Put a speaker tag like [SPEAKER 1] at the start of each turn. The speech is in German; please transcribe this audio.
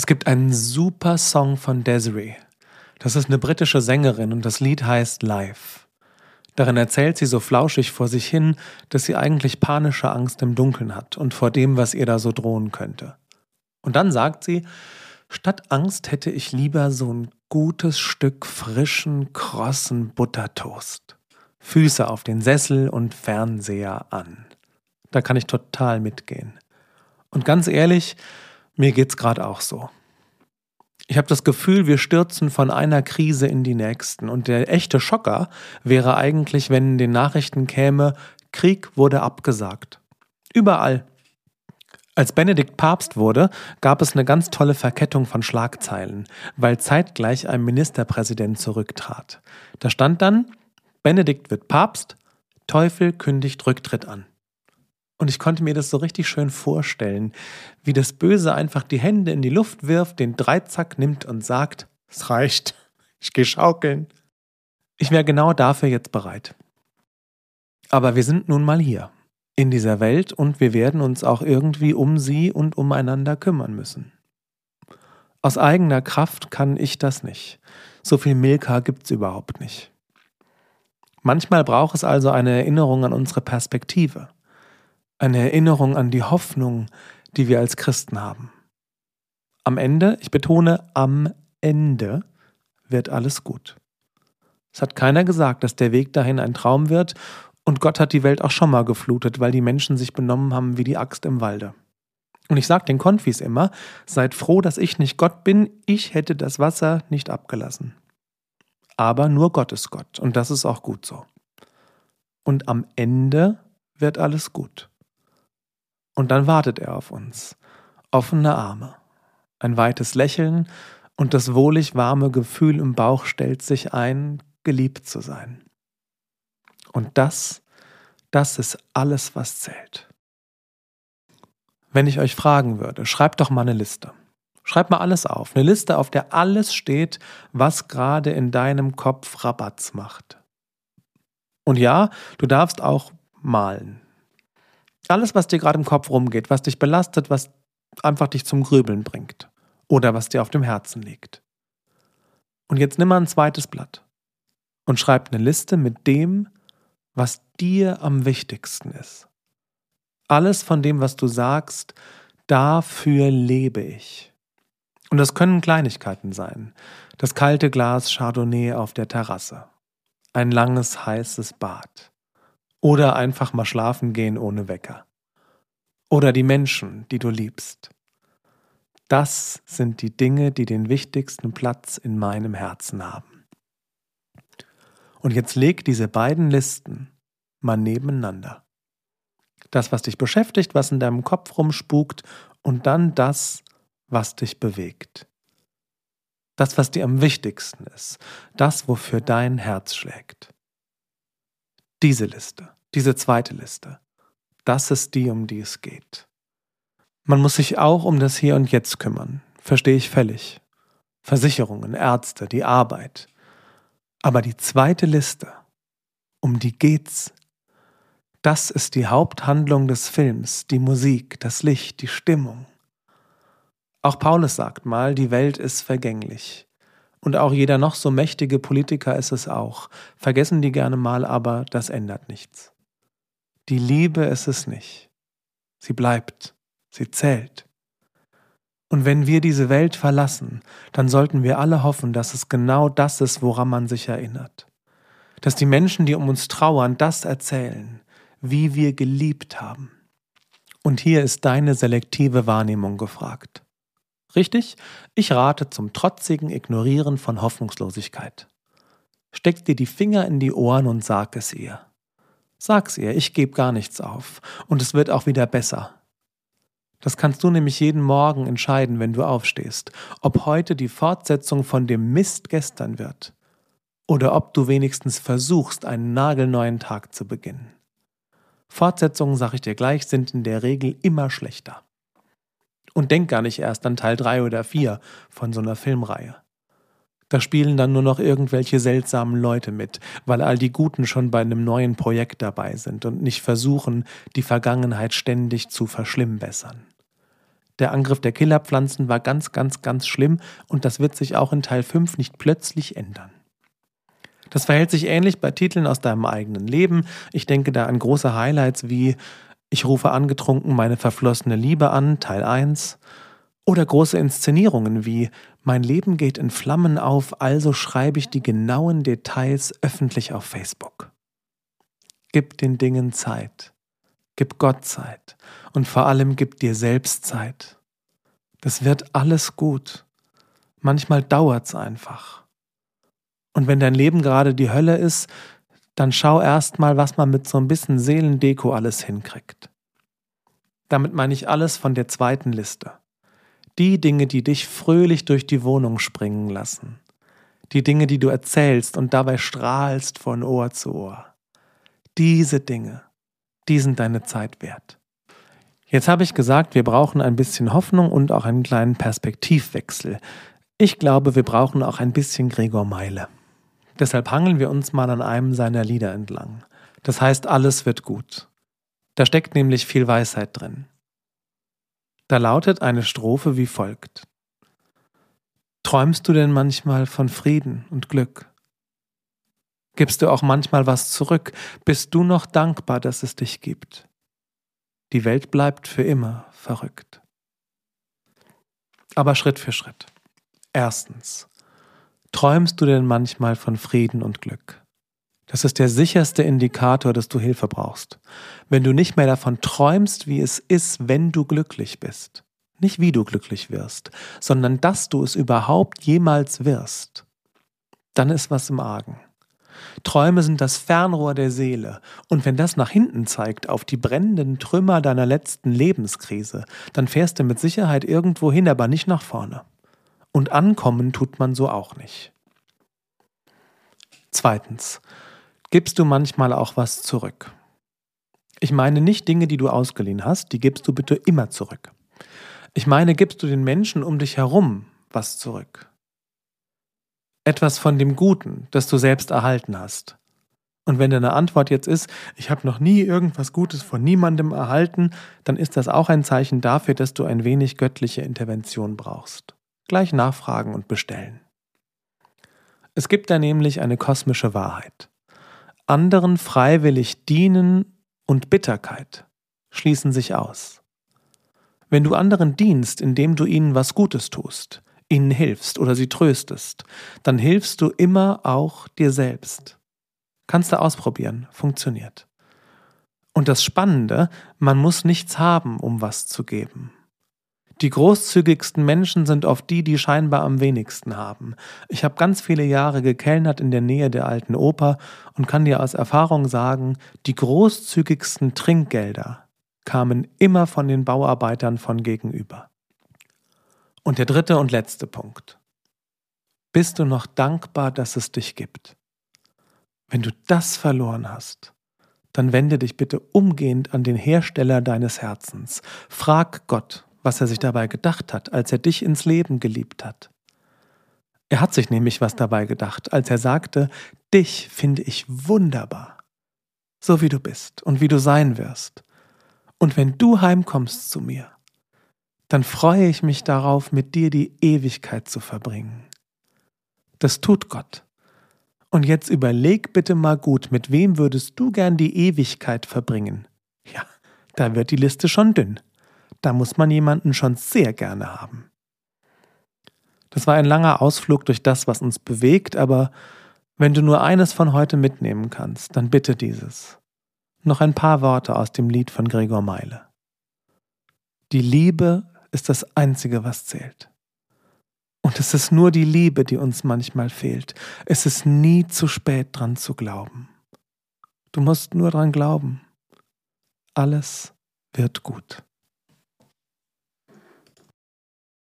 [SPEAKER 1] Es gibt einen super Song von Desiree. Das ist eine britische Sängerin und das Lied heißt Life. Darin erzählt sie so flauschig vor sich hin, dass sie eigentlich panische Angst im Dunkeln hat und vor dem, was ihr da so drohen könnte. Und dann sagt sie, statt Angst hätte ich lieber so ein gutes Stück frischen, krossen Buttertoast. Füße auf den Sessel und Fernseher an. Da kann ich total mitgehen. Und ganz ehrlich, mir geht's gerade auch so. Ich habe das Gefühl, wir stürzen von einer Krise in die nächsten. Und der echte Schocker wäre eigentlich, wenn in den Nachrichten käme, Krieg wurde abgesagt. Überall. Als Benedikt Papst wurde, gab es eine ganz tolle Verkettung von Schlagzeilen, weil zeitgleich ein Ministerpräsident zurücktrat. Da stand dann, Benedikt wird Papst, Teufel kündigt Rücktritt an. Und ich konnte mir das so richtig schön vorstellen, wie das Böse einfach die Hände in die Luft wirft, den Dreizack nimmt und sagt, es reicht, ich gehe schaukeln. Ich wäre genau dafür jetzt bereit. Aber wir sind nun mal hier, in dieser Welt, und wir werden uns auch irgendwie um sie und umeinander kümmern müssen. Aus eigener Kraft kann ich das nicht. So viel Milka gibt's überhaupt nicht. Manchmal braucht es also eine Erinnerung an unsere Perspektive eine Erinnerung an die Hoffnung, die wir als Christen haben. Am Ende, ich betone, am Ende wird alles gut. Es hat keiner gesagt, dass der Weg dahin ein Traum wird, und Gott hat die Welt auch schon mal geflutet, weil die Menschen sich benommen haben wie die Axt im Walde. Und ich sage den Konfis immer, seid froh, dass ich nicht Gott bin, ich hätte das Wasser nicht abgelassen. Aber nur Gott ist Gott, und das ist auch gut so. Und am Ende wird alles gut. Und dann wartet er auf uns. Offene Arme, ein weites Lächeln und das wohlig warme Gefühl im Bauch stellt sich ein, geliebt zu sein. Und das, das ist alles, was zählt. Wenn ich euch fragen würde, schreibt doch mal eine Liste. Schreib mal alles auf. Eine Liste, auf der alles steht, was gerade in deinem Kopf Rabatz macht. Und ja, du darfst auch malen. Alles, was dir gerade im Kopf rumgeht, was dich belastet, was einfach dich zum Grübeln bringt oder was dir auf dem Herzen liegt. Und jetzt nimm mal ein zweites Blatt und schreib eine Liste mit dem, was dir am wichtigsten ist. Alles von dem, was du sagst, dafür lebe ich. Und das können Kleinigkeiten sein. Das kalte Glas Chardonnay auf der Terrasse. Ein langes, heißes Bad. Oder einfach mal schlafen gehen ohne Wecker. Oder die Menschen, die du liebst. Das sind die Dinge, die den wichtigsten Platz in meinem Herzen haben. Und jetzt leg diese beiden Listen mal nebeneinander. Das, was dich beschäftigt, was in deinem Kopf rumspukt, und dann das, was dich bewegt. Das, was dir am wichtigsten ist, das, wofür dein Herz schlägt. Diese Liste, diese zweite Liste, das ist die, um die es geht. Man muss sich auch um das Hier und Jetzt kümmern, verstehe ich völlig. Versicherungen, Ärzte, die Arbeit. Aber die zweite Liste, um die geht's. Das ist die Haupthandlung des Films, die Musik, das Licht, die Stimmung. Auch Paulus sagt mal, die Welt ist vergänglich. Und auch jeder noch so mächtige Politiker ist es auch. Vergessen die gerne mal, aber das ändert nichts. Die Liebe ist es nicht. Sie bleibt, sie zählt. Und wenn wir diese Welt verlassen, dann sollten wir alle hoffen, dass es genau das ist, woran man sich erinnert. Dass die Menschen, die um uns trauern, das erzählen, wie wir geliebt haben. Und hier ist deine selektive Wahrnehmung gefragt. Richtig? Ich rate zum trotzigen Ignorieren von Hoffnungslosigkeit. Steck dir die Finger in die Ohren und sag es ihr. Sag's ihr, ich gebe gar nichts auf, und es wird auch wieder besser. Das kannst du nämlich jeden Morgen entscheiden, wenn du aufstehst, ob heute die Fortsetzung von dem Mist gestern wird, oder ob du wenigstens versuchst, einen nagelneuen Tag zu beginnen. Fortsetzungen, sag ich dir gleich, sind in der Regel immer schlechter. Und denk gar nicht erst an Teil 3 oder 4 von so einer Filmreihe. Da spielen dann nur noch irgendwelche seltsamen Leute mit, weil all die Guten schon bei einem neuen Projekt dabei sind und nicht versuchen, die Vergangenheit ständig zu verschlimmbessern. Der Angriff der Killerpflanzen war ganz, ganz, ganz schlimm und das wird sich auch in Teil 5 nicht plötzlich ändern. Das verhält sich ähnlich bei Titeln aus deinem eigenen Leben. Ich denke da an große Highlights wie Ich rufe angetrunken meine verflossene Liebe an, Teil 1. Oder große Inszenierungen wie Mein Leben geht in Flammen auf, also schreibe ich die genauen Details öffentlich auf Facebook. Gib den Dingen Zeit. Gib Gott Zeit. Und vor allem gib dir selbst Zeit. Das wird alles gut. Manchmal dauert's einfach. Und wenn dein Leben gerade die Hölle ist, dann schau erst mal, was man mit so ein bisschen Seelendeko alles hinkriegt. Damit meine ich alles von der zweiten Liste. Die Dinge, die dich fröhlich durch die Wohnung springen lassen. Die Dinge, die du erzählst und dabei strahlst von Ohr zu Ohr. Diese Dinge, die sind deine Zeit wert. Jetzt habe ich gesagt, wir brauchen ein bisschen Hoffnung und auch einen kleinen Perspektivwechsel. Ich glaube, wir brauchen auch ein bisschen Gregor Meile. Deshalb hangeln wir uns mal an einem seiner Lieder entlang. Das heißt, alles wird gut. Da steckt nämlich viel Weisheit drin. Da lautet eine Strophe wie folgt. Träumst du denn manchmal von Frieden und Glück? Gibst du auch manchmal was zurück? Bist du noch dankbar, dass es dich gibt? Die Welt bleibt für immer verrückt. Aber Schritt für Schritt. Erstens. Träumst du denn manchmal von Frieden und Glück? Das ist der sicherste Indikator, dass du Hilfe brauchst. Wenn du nicht mehr davon träumst, wie es ist, wenn du glücklich bist. Nicht wie du glücklich wirst, sondern dass du es überhaupt jemals wirst. Dann ist was im Argen. Träume sind das Fernrohr der Seele, und wenn das nach hinten zeigt, auf die brennenden Trümmer deiner letzten Lebenskrise, dann fährst du mit Sicherheit irgendwo hin, aber nicht nach vorne. Und ankommen tut man so auch nicht. Zweitens, gibst du manchmal auch was zurück. Ich meine nicht Dinge, die du ausgeliehen hast, die gibst du bitte immer zurück. Ich meine, gibst du den Menschen um dich herum was zurück etwas von dem Guten, das du selbst erhalten hast. Und wenn deine Antwort jetzt ist, ich habe noch nie irgendwas Gutes von niemandem erhalten, dann ist das auch ein Zeichen dafür, dass du ein wenig göttliche Intervention brauchst. Gleich nachfragen und bestellen. Es gibt da nämlich eine kosmische Wahrheit. Anderen freiwillig dienen und Bitterkeit schließen sich aus. Wenn du anderen dienst, indem du ihnen was Gutes tust, ihnen hilfst oder sie tröstest, dann hilfst du immer auch dir selbst. Kannst du ausprobieren, funktioniert. Und das Spannende, man muss nichts haben, um was zu geben. Die großzügigsten Menschen sind oft die, die scheinbar am wenigsten haben. Ich habe ganz viele Jahre gekellnert in der Nähe der alten Oper und kann dir aus Erfahrung sagen, die großzügigsten Trinkgelder kamen immer von den Bauarbeitern von gegenüber. Und der dritte und letzte Punkt. Bist du noch dankbar, dass es dich gibt? Wenn du das verloren hast, dann wende dich bitte umgehend an den Hersteller deines Herzens. Frag Gott, was er sich dabei gedacht hat, als er dich ins Leben geliebt hat. Er hat sich nämlich was dabei gedacht, als er sagte, dich finde ich wunderbar, so wie du bist und wie du sein wirst. Und wenn du heimkommst zu mir, dann freue ich mich darauf, mit dir die Ewigkeit zu verbringen. Das tut Gott. Und jetzt überleg bitte mal gut, mit wem würdest du gern die Ewigkeit verbringen? Ja, da wird die Liste schon dünn. Da muss man jemanden schon sehr gerne haben. Das war ein langer Ausflug durch das, was uns bewegt, aber wenn du nur eines von heute mitnehmen kannst, dann bitte dieses. Noch ein paar Worte aus dem Lied von Gregor Meile. Die Liebe ist das Einzige, was zählt. Und es ist nur die Liebe, die uns manchmal fehlt. Es ist nie zu spät dran zu glauben. Du musst nur dran glauben. Alles wird gut.